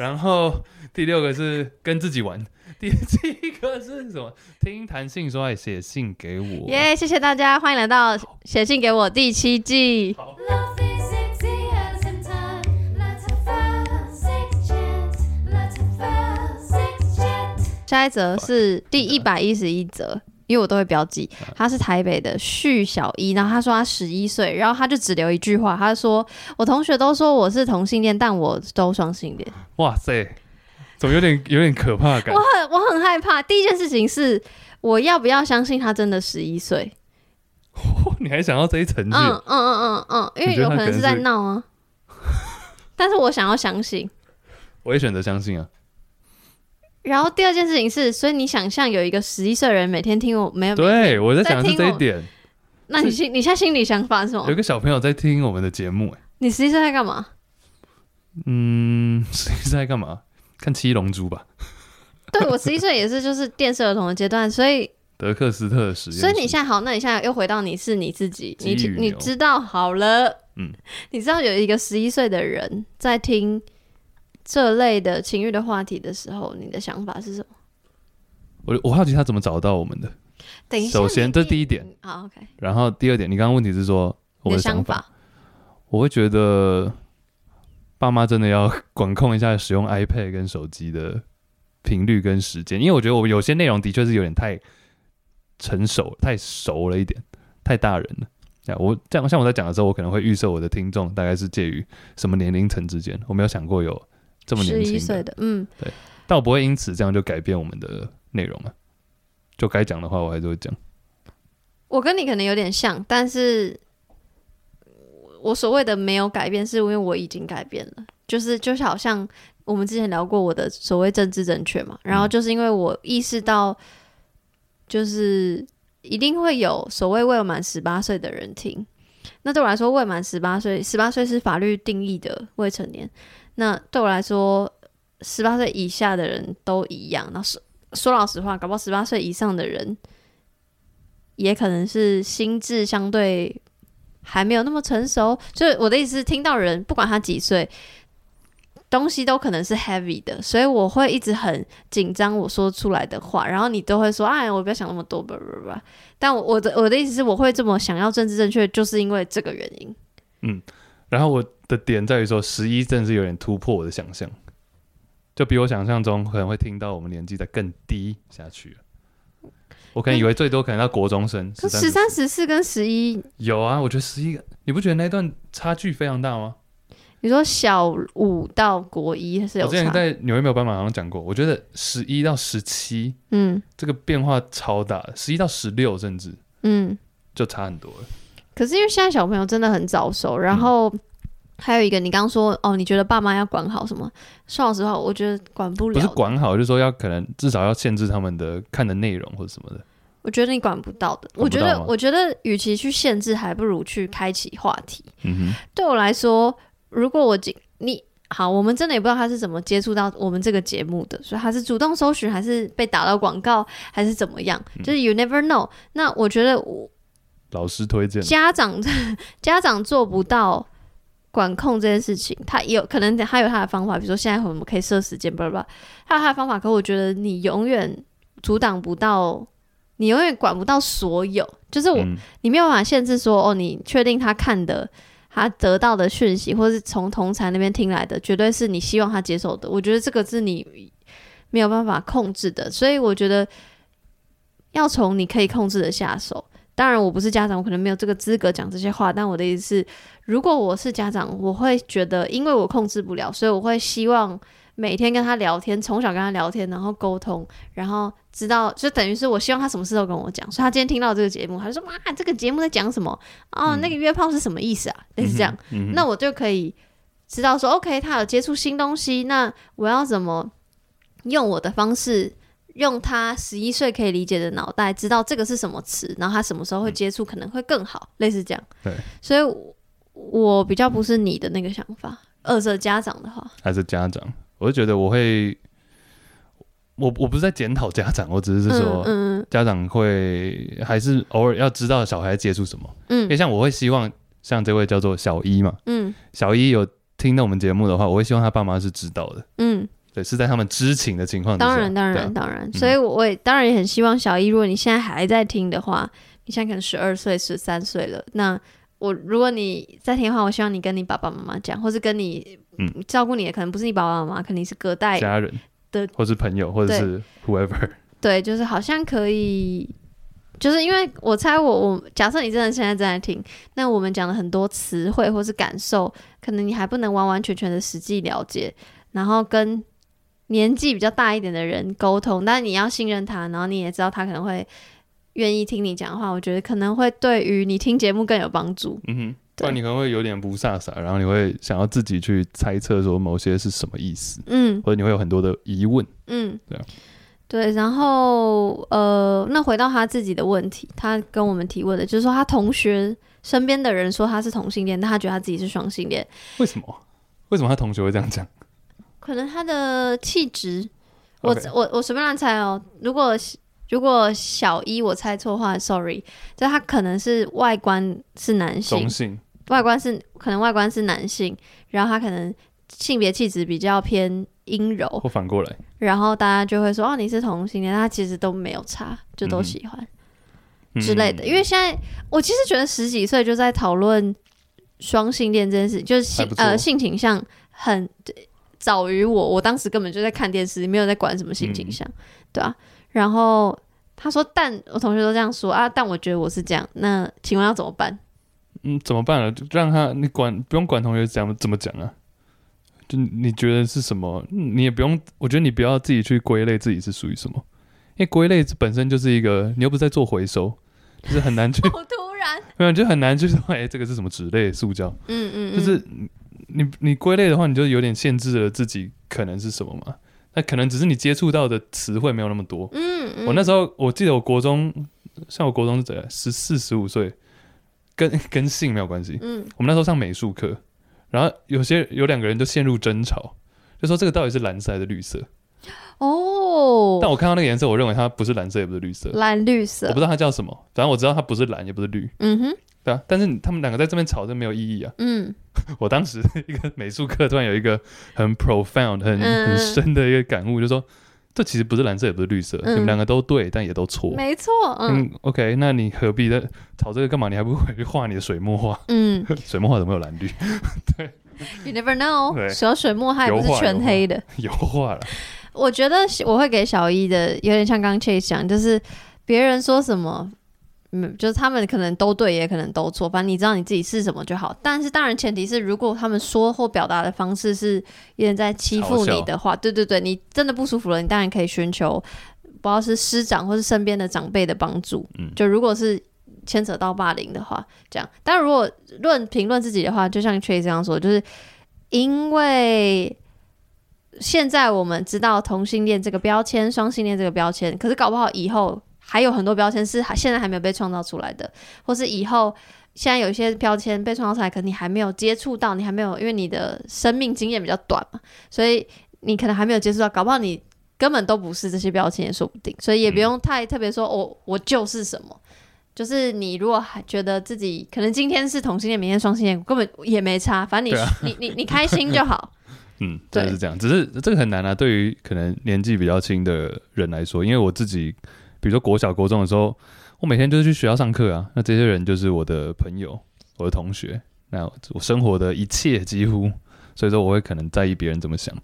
然后第六个是跟自己玩，第七个是什么？听弹性说爱，写信给我。耶谢谢大家，欢迎来到写信给我第七季。Love is easy as in time. Let's have a six chance. Let's have a six chance. 下一则是第一百一十一则，因为我都会标记。他是台北的旭小一，然后他说他十一岁，然后他就只留一句话，他说我同学都说我是同性恋，但我都双性恋。哇塞，怎么有点有点可怕感我？很我很害怕。第一件事情是我要不要相信他真的十一岁？你还想要这一层嗯？嗯嗯嗯嗯，因为有可能是在闹啊。但是我想要相信。我也选择相信啊。然后第二件事情是，所以你想象有一个十一岁的人每天听我没有？对，我在想的是这一点。那你心你现在心里想法是什么有一？个小朋友在听我们的节目，哎，你十一岁在干嘛？嗯，十一岁在干嘛？看《七龙珠》吧，对我十一岁也是就是电视儿童的阶段，所以德克斯特的实验。所以你现在好，那你现在又回到你是你自己，你你知道好了，嗯，你知道有一个十一岁的人在听这类的情欲的话题的时候，你的想法是什么？我我好奇他怎么找到我们的。等一下，首先你这第一点，好，OK，然后第二点，你刚刚问题是说我的想法，我会觉得爸妈真的要管控一下使用 iPad 跟手机的频率跟时间，因为我觉得我有些内容的确是有点太成熟、太熟了一点，太大人了。呀，我这样像我在讲的时候，我可能会预设我的听众大概是介于什么年龄层之间，我没有想过有这么十年轻的，一岁的，嗯，对但我不会因此这样就改变我们的内容啊。就该讲的话，我还是会讲。我跟你可能有点像，但是我所谓的没有改变，是因为我已经改变了，就是就是好像我们之前聊过我的所谓政治正确嘛，然后就是因为我意识到，就是一定会有所谓未满十八岁的人听，那对我来说，未满十八岁，十八岁是法律定义的未成年，那对我来说，十八岁以下的人都一样。那说说老实话，搞不好十八岁以上的人。也可能是心智相对还没有那么成熟，就是我的意思是，听到人不管他几岁，东西都可能是 heavy 的，所以我会一直很紧张我说出来的话，然后你都会说，哎，我不要想那么多，吧吧吧。但我的我的意思是，我会这么想要政治正确，就是因为这个原因。嗯然后我的点在于说，十一真的是有点突破我的想象，就比我想象中可能会听到我们年纪再更低下去了。我可能以为最多可能到国中生，可13十三、十四跟十一，有啊，我觉得十一，你不觉得那段差距非常大吗？你说小五到国一是有差，我之前在纽约没有斑马好像讲过，我觉得十一到十七嗯这个变化超大，十一到十六甚至嗯。就差很多了。可是因为现在小朋友真的很早熟，然后还有一个你刚刚说哦，你觉得爸妈要管好什么？说老实话，我觉得管不了。不是，管好，就是说要可能至少要限制他们的看的内容或者什么的。我觉得你管不到的。我觉得我觉得，与其去限制，还不如去开启话题。嗯哼对我来说，如果我今你好，我们真的也不知道他是怎么接触到我们这个节目的，所以他是主动搜寻，还是被打到广告，还是怎么样？嗯就是 you never know。那我觉得我，老师推荐，家长 家长做不到管控这件事情，他有可能他有他的方法，比如说现在我们可以设时间，巴拉巴拉，他有他的方法。可我觉得你永远阻挡不到，你永远管不到所有，就是我、嗯你没有办法限制说哦，你确定他看的。他得到的讯息，或是从同才那边听来的，绝对是你希望他接受的。我觉得这个是你没有办法控制的，所以我觉得要从你可以控制的下手。当然，我不是家长，我可能没有这个资格讲这些话。但我的意思是，如果我是家长，我会觉得，因为我控制不了，所以我会希望每天跟他聊天，从小跟他聊天，然后沟通，然后知道，就等于是我希望他什么事都跟我讲。所以他今天听到这个节目，他就说：“哇，这个节目在讲什么？哦，那个约炮是什么意思啊？”类似这样。那我就可以知道说，OK，他有接触新东西，那我要怎么用我的方式用他十一岁可以理解的脑袋，知道这个是什么词，然后他什么时候会接触，可能会更好，类似这样。对，所以我我比较不是你的那个想法。二是家长的话，还是家长，我就觉得我会，我我不是在检讨家长，我只是说。嗯嗯家长会还是偶尔要知道小孩接触什么，嗯。因为嗯像我会希望像这位叫做小一嘛，嗯。小一有听到我们节目的话，我会希望他爸妈是知道的，嗯，对，是在他们知情的情况之下。当然当然当然，所以我也当然也很希望小一，如果你现在还在听的话，你现在可能十二岁、十三岁了，那我如果你在听的话，我希望你跟你爸爸妈妈讲，或是跟你嗯。照顾你的可能不是你爸爸妈妈，肯定是隔代家人的或是朋友，或者是 whoever，对，就是好像可以，就是因为我猜我我假设你真的现在正在听，那我们讲的很多词汇或是感受，可能你还不能完完全全的实际了解，然后跟年纪比较大一点的人沟通，但你要信任他，然后你也知道他可能会愿意听你讲话，我觉得可能会对于你听节目更有帮助。嗯哼，不对然你可能会有点不飒飒，然后你会想要自己去猜测说某些是什么意思，嗯或者你会有很多的疑问。嗯，对啊对，然后呃，那回到他自己的问题，他跟我们提问的就是说，他同学身边的人说他是同性恋，但他觉得他自己是双性恋，为什么？为什么他同学会这样讲？可能他的气质，我 OK 我我随便乱猜哦。如果如果小一我猜错的话，sorry，就他可能是外观是男性中，性，外观是可能外观是男性，然后他可能性别气质比较偏阴柔，或反过来，然后大家就会说哦你是同性恋，他其实都没有差，就都嗯喜欢。嗯之类的。因为现在我其实觉得十几岁就在讨论双性恋这件事，就是性还不错呃性倾向很早于我，我当时根本就在看电视，没有在管什么性倾向，嗯对啊。然后他说，但我同学都这样说啊，但我觉得我是这样，那请问要怎么办？嗯，怎么办啊？就让他你管不用管同学讲怎么讲啊？就你觉得是什么，嗯你也不用，我觉得你不要自己去归类自己是属于什么，因为归类本身就是一个，你又不是在做回收，就是很难去，好突然，没有就很难去说，哎、这个是什么纸类塑胶，嗯嗯，嗯就是你你归类的话，你就有点限制了自己可能是什么嘛。那可能只是你接触到的词汇没有那么多。嗯嗯，我那时候我记得我国中，像我国中是怎样，十四十五岁，跟跟性没有关系。嗯我们那时候上美术课，然后有些有两个人就陷入争吵，就说这个到底是蓝色还是绿色？哦，但我看到那个颜色，我认为它不是蓝色，也不是绿色，蓝绿色，我不知道它叫什么，反正我知道它不是蓝，也不是绿，嗯哼，对啊。但是他们两个在这边吵，这没有意义啊。嗯 我当时一个美术课突然有一个很 profound、很嗯很深的一个感悟，就说这其实不是蓝色，也不是绿色，嗯你们两个都对，但也都错。没错，嗯嗯，OK，那你何必在吵这个干嘛？你还不回去画你的水墨画？嗯 水墨画怎么有蓝绿？对，You never know，对小水墨它也不是全黑的。油画了，我觉得我会给小一的有点像刚刚 Chase 讲，就是别人说什么，嗯，就是他们可能都对，也可能都错，反正你知道你自己是什么就好。但是当然前提是，如果他们说或表达的方式是有点在欺负你的话，对对对，你真的不舒服了，你当然可以寻求不知道是师长或是身边的长辈的帮助。嗯就如果是牵扯到霸凌的话，这样。但如果论评论自己的话，就像 Chase 这样说，就是因为现在我们知道同性恋这个标签、双性恋这个标签，可是搞不好以后还有很多标签是还现在还没有被创造出来的，或是以后现在有一些标签被创造出来，可能你还没有接触到，你还没有，因为你的生命经验比较短嘛，所以你可能还没有接触到，搞不好你根本都不是这些标签也说不定，所以也不用太特别说，我、我就是什么。就是你如果还觉得自己可能今天是同性恋，明天双性恋，根本也没差，反正你、啊你你你开心就好。嗯，对真的是这样。只是这个很难啊，对于可能年纪比较轻的人来说，因为我自己，比如说国小、国中的时候，我每天就是去学校上课啊，那这些人就是我的朋友、我的同学，那我生活的一切几乎，所以说我会可能在意别人怎么想。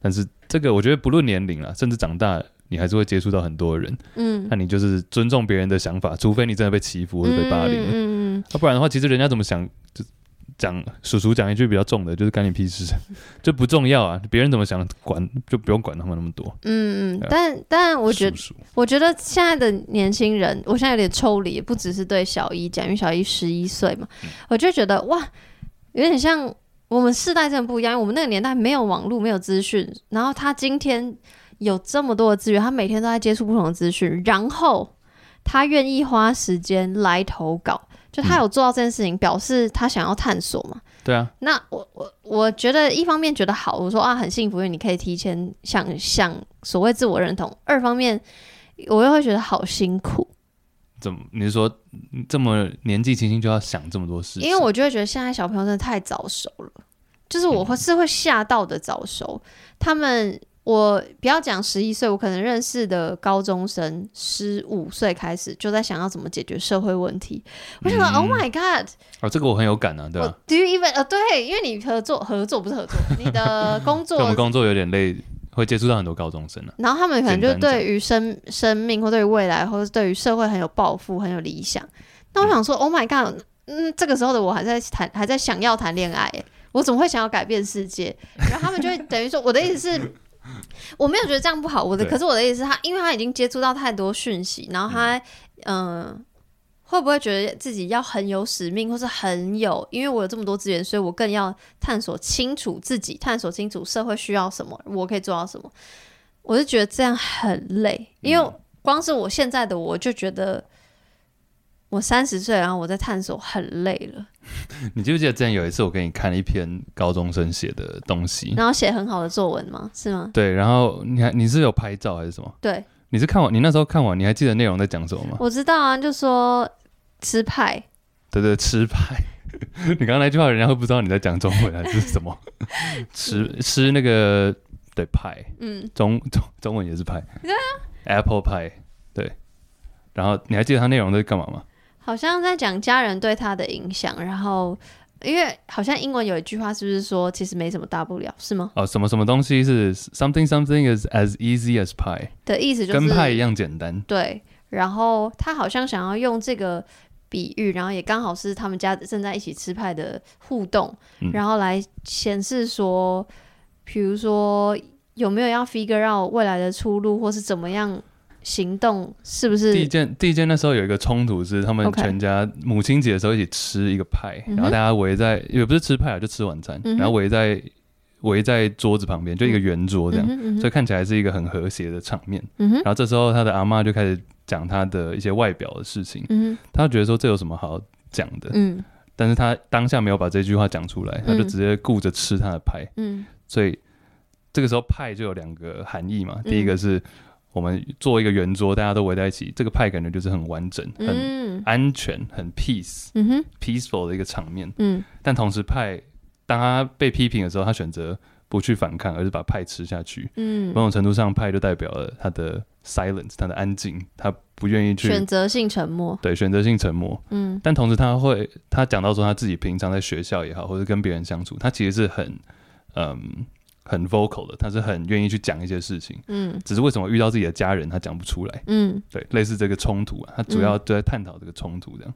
但是这个我觉得不论年龄啦，甚至长大，你还是会接触到很多人，嗯，那你就是尊重别人的想法，除非你真的被欺负或者被霸凌了。嗯嗯嗯要、不然的话，其实人家怎么想，就讲叔叔讲一句比较重的，就是干你屁事，就不重要啊。别人怎么想，管就不用管他们那么多。嗯嗯但但我觉得，叔叔我觉得现在的年轻人，我现在有点抽离，不只是对小一讲，因为小一十一岁嘛，嗯我就觉得哇，有点像我们世代真的不一样，因为我们那个年代没有网络，没有资讯，然后他今天有这么多的资源，他每天都在接触不同的资讯，然后他愿意花时间来投稿，就他嗯有做到这件事情，表示他想要探索嘛。对啊，那我我我觉得一方面觉得好，我说啊很幸福，因为你可以提前想想所谓自我认同；二方面我又会觉得好辛苦，怎么你是说嗯这么年纪轻轻就要想这么多事情？因为我就会觉得现在小朋友真的太早熟了，就是我会是会吓到的早熟。他们我不要讲十一岁，我可能认识的高中生十五岁开始就在想要怎么解决社会问题。我想说、嗯 o h my God，哦，这个我很有感啊，对我吧、Do you even 呃对，因为你合作合作不是合作，你的 工作就我们工作有点累，会接触到很多高中生啊。然后他们可能就对于生生命或对于未来，或者对于社会很有抱负、很有理想。那我想说，Oh my God，嗯，这个时候的我还在谈，还在想要谈恋爱，我怎么会想要改变世界？然后他们就会等于说，我的意思是。我没有觉得这样不好，我的可是我的意思是他，因为他已经接触到太多讯息，然后他嗯、呃会不会觉得自己要很有使命，或是很有，因为我有这么多资源，所以我更要探索清楚自己，探索清楚社会需要什么，我可以做到什么。我是觉得这样很累，因为光是我现在的我就觉得我三十岁，然后我在探索很累了，你记不记得之前有一次我给你看了一篇高中生写的东西？然后写很好的作文吗？是吗？对，然后你还你是有拍照还是什么？对，你是看完你那时候看完，你还记得内容在讲什么吗？我知道啊，就说吃派，对对，吃派。你刚刚那句话，人家会不知道你在讲中文还是什么？吃吃那个对派，嗯，中中中文也是派，对啊，apple pie，对。然后你还记得它内容在干嘛吗？好像在讲家人对他的影响，然后因为好像英文有一句话是不是说其实没什么大不了，是吗？哦，什么什么东西是 something something is as easy as pie，、的意思就是跟派一样简单。对，然后他好像想要用这个比喻，然后也刚好是他们家正在一起吃派的互动，嗯然后来显示说，比如说有没有要 figure out 未来的出路，或是怎么样行动，是不是？第一是？件第一件那时候有一个冲突是他们全家母亲节的时候一起吃一个派，然后大家围在也不是吃派啊，就吃晚餐，嗯然后围在围在桌子旁边，就一个圆桌这样，所以看起来是一个很和谐的场面。嗯然后这时候他的阿妈就开始讲他的一些外表的事情，嗯他觉得说这有什么好讲的，嗯。但是他当下没有把这句话讲出来，他就嗯直接顾着吃他的派，嗯。所以这个时候派就有两个含义嘛，嗯。第一个是我们做一个圆桌，大家都围在一起，这个派感觉就是很完整、很嗯安全、很 peace、嗯 peaceful 的一个场面。嗯但同时派当他被批评的时候，他选择不去反抗，而是把派吃下去。嗯某种程度上，派就代表了他的 silence，他的安静，他不愿意去选择性沉默，对选择性沉默。嗯但同时，他会他讲到说他自己平常在学校也好，或者跟别人相处，他其实是很嗯很 vocal 的，他是很愿意去讲一些事情。嗯只是为什么遇到自己的家人，他讲不出来？嗯，对，类似这个冲突啊，他主要就在探讨这个冲突这样。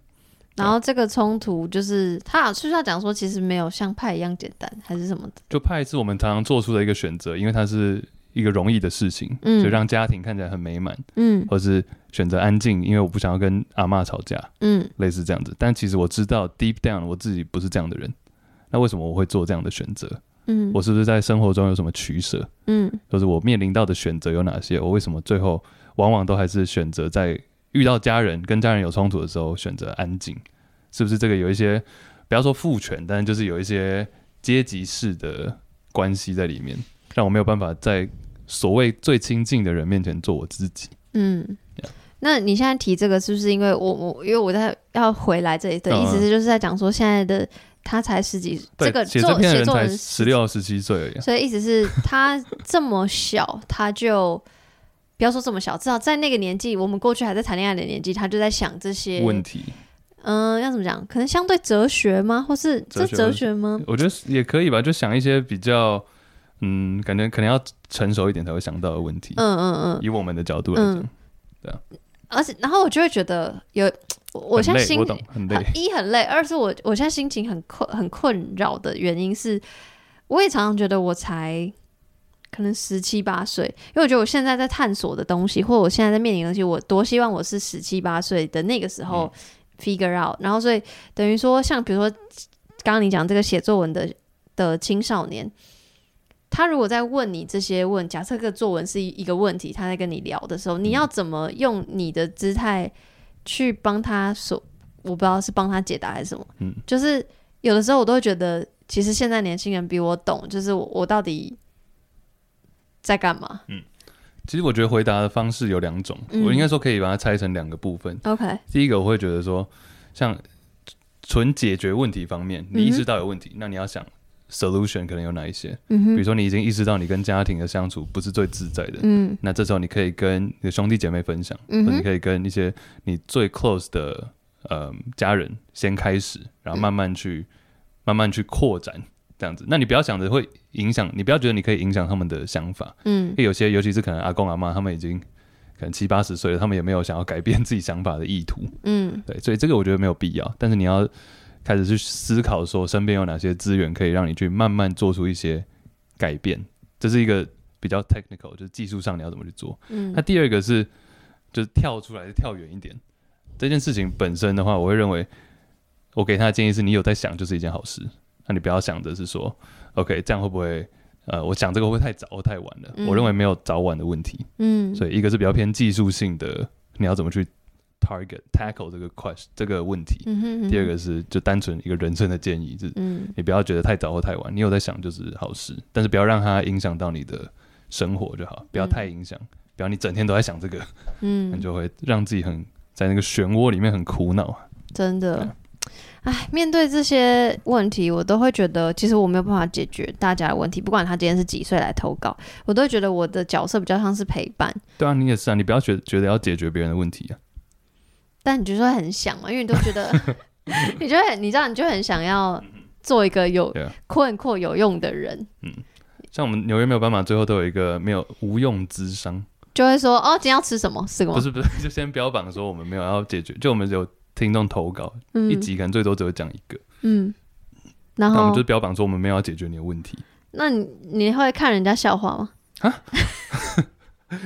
然后这个冲突就是他好是不是要讲说，其实没有像派一样简单，还是什么的？就派是我们常常做出的一个选择，因为它是一个容易的事情，嗯就让家庭看起来很美满，嗯或是选择安静，因为我不想要跟阿妈吵架，嗯类似这样子。但其实我知道 deep down 我自己不是这样的人，那为什么我会做这样的选择？嗯我是不是在生活中有什么取舍？嗯就是我面临到的选择有哪些？我为什么最后往往都还是选择在遇到家人跟家人有冲突的时候选择安静？是不是这个有一些不要说父权，但是就是有一些阶级式的关系在里面，让我没有办法在所谓最亲近的人面前做我自己？嗯。那你现在提这个，是不是因为我我因为我在要回来这里的意思是，就是在讲说现在的他才十几，这个写这做篇的人才写作人十六、十七岁而已啊。所以意思是他这么小，他就不要说这么小，至少在那个年纪，我们过去还在谈恋爱的年纪，他就在想这些问题，嗯、要怎么讲？可能相对哲学吗？或是这哲学吗？我觉得也可以吧，就想一些比较，嗯，感觉可能要成熟一点才会想到的问题。嗯嗯嗯，以我们的角度来讲，嗯而且然后我就会觉得有，我现在心。一很累，二是我我现在心情很困很困扰的原因是，我也常常觉得我才可能十七八岁，因为我觉得我现在在探索的东西，或者我现在在面临的东西，我多希望我是十七八岁的那个时候 figure out，、然后所以等于说，像比如说刚刚你讲这个写作文的的青少年。他如果在问你这些问，假设这个作文是一一个问题，他在跟你聊的时候，你要怎么用你的姿态去帮他说？我不知道是帮他解答还是什么。嗯，就是有的时候我都会觉得，其实现在年轻人比我懂，就是我我到底在干嘛嗯其实我觉得回答的方式有两种，嗯我应该说可以把它拆成两个部分。？OK，第一个我会觉得说，像纯解决问题方面，你意识到有问题，那你要想 solution 可能有哪一些？嗯哼，比如说你已经意识到你跟家庭的相处不是最自在的，嗯。那这时候你可以跟你的兄弟姐妹分享，嗯或者你可以跟一些你最 close 的呃家人先开始，然后慢慢去、慢慢去扩展这样子。那你不要想着会影响，你不要觉得你可以影响他们的想法，嗯。因为有些尤其是可能阿公阿妈他们已经可能七八十岁了，他们也没有想要改变自己想法的意图，嗯。对，所以这个我觉得没有必要。但是你要开始去思考说身边有哪些资源可以让你去慢慢做出一些改变，这是一个比较 technical，就是技术上你要怎么去做。嗯那第二个是就是跳出来，跳远一点。这件事情本身的话，我会认为我给他的建议是你有在想就是一件好事。那你不要想着是说，OK，这样会不会呃，我想这个会不会太早或太晚了？嗯我认为没有早晚的问题。嗯，所以一个是比较偏技术性的，你要怎么去 target tackle 这个 question 这个问题。嗯哼，第二个是就单纯一个人生的建议，就是嗯你不要觉得太早或太晚，你有在想就是好事，但是不要让它影响到你的生活就好，不要太影响，不要你整天都在想这个，嗯你，就会让自己很在那个漩涡里面很苦恼。真的对。哎，面对这些问题，我都会觉得，其实我没有办法解决大家的问题。不管他今天是几岁来投稿，我都会觉得我的角色比较像是陪伴。对啊，你也是啊，你不要觉觉得要解决别人的问题啊。但你就是会很想嘛，因为你都觉得 你就会很，你知道，你就很想要做一个有困惑有用的人，嗯像我们纽约没有办法，最后都有一个没有无用之商，就会说，哦，今天要吃什么？是吗？不是不是，就先标榜说我们没有要解决，就我们有听众投稿，一嗯集可能最多只会讲一个，嗯。然后我们就，标榜说我们没有要解决你的问题。那你你会看人家笑话吗？啊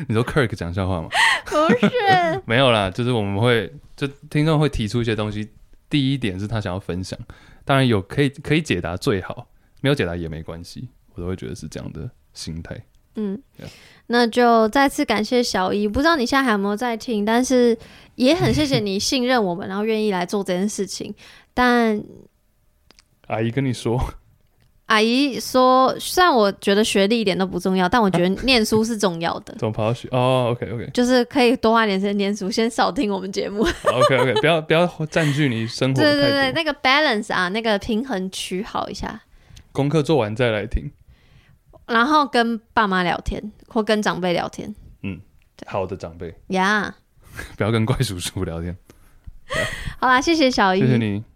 你说 Kirk 讲笑话吗？不是，没有啦，就是我们会就听众会提出一些东西。第一点是他想要分享，当然有可以可以解答最好，没有解答也没关系，我都会觉得是这样的心态。嗯那就再次感谢小姨，不知道你现在还有没有在听，但是也很谢谢你信任我们，然后愿意来做这件事情。但阿姨跟你说，阿姨说，虽然我觉得学历一点都不重要，但我觉得念书是重要的，怎么跑到学？哦，OK OK 就是可以多花点时间念书，先少听我们节目。OK OK，不要不要占据你生活对对对，那个 balance 啊，那个平衡取好一下，功课做完再来听。然后跟爸妈聊天或跟长辈聊天嗯好的长辈，呀。不要跟怪叔叔聊天。好啦，谢谢小姨，谢谢你。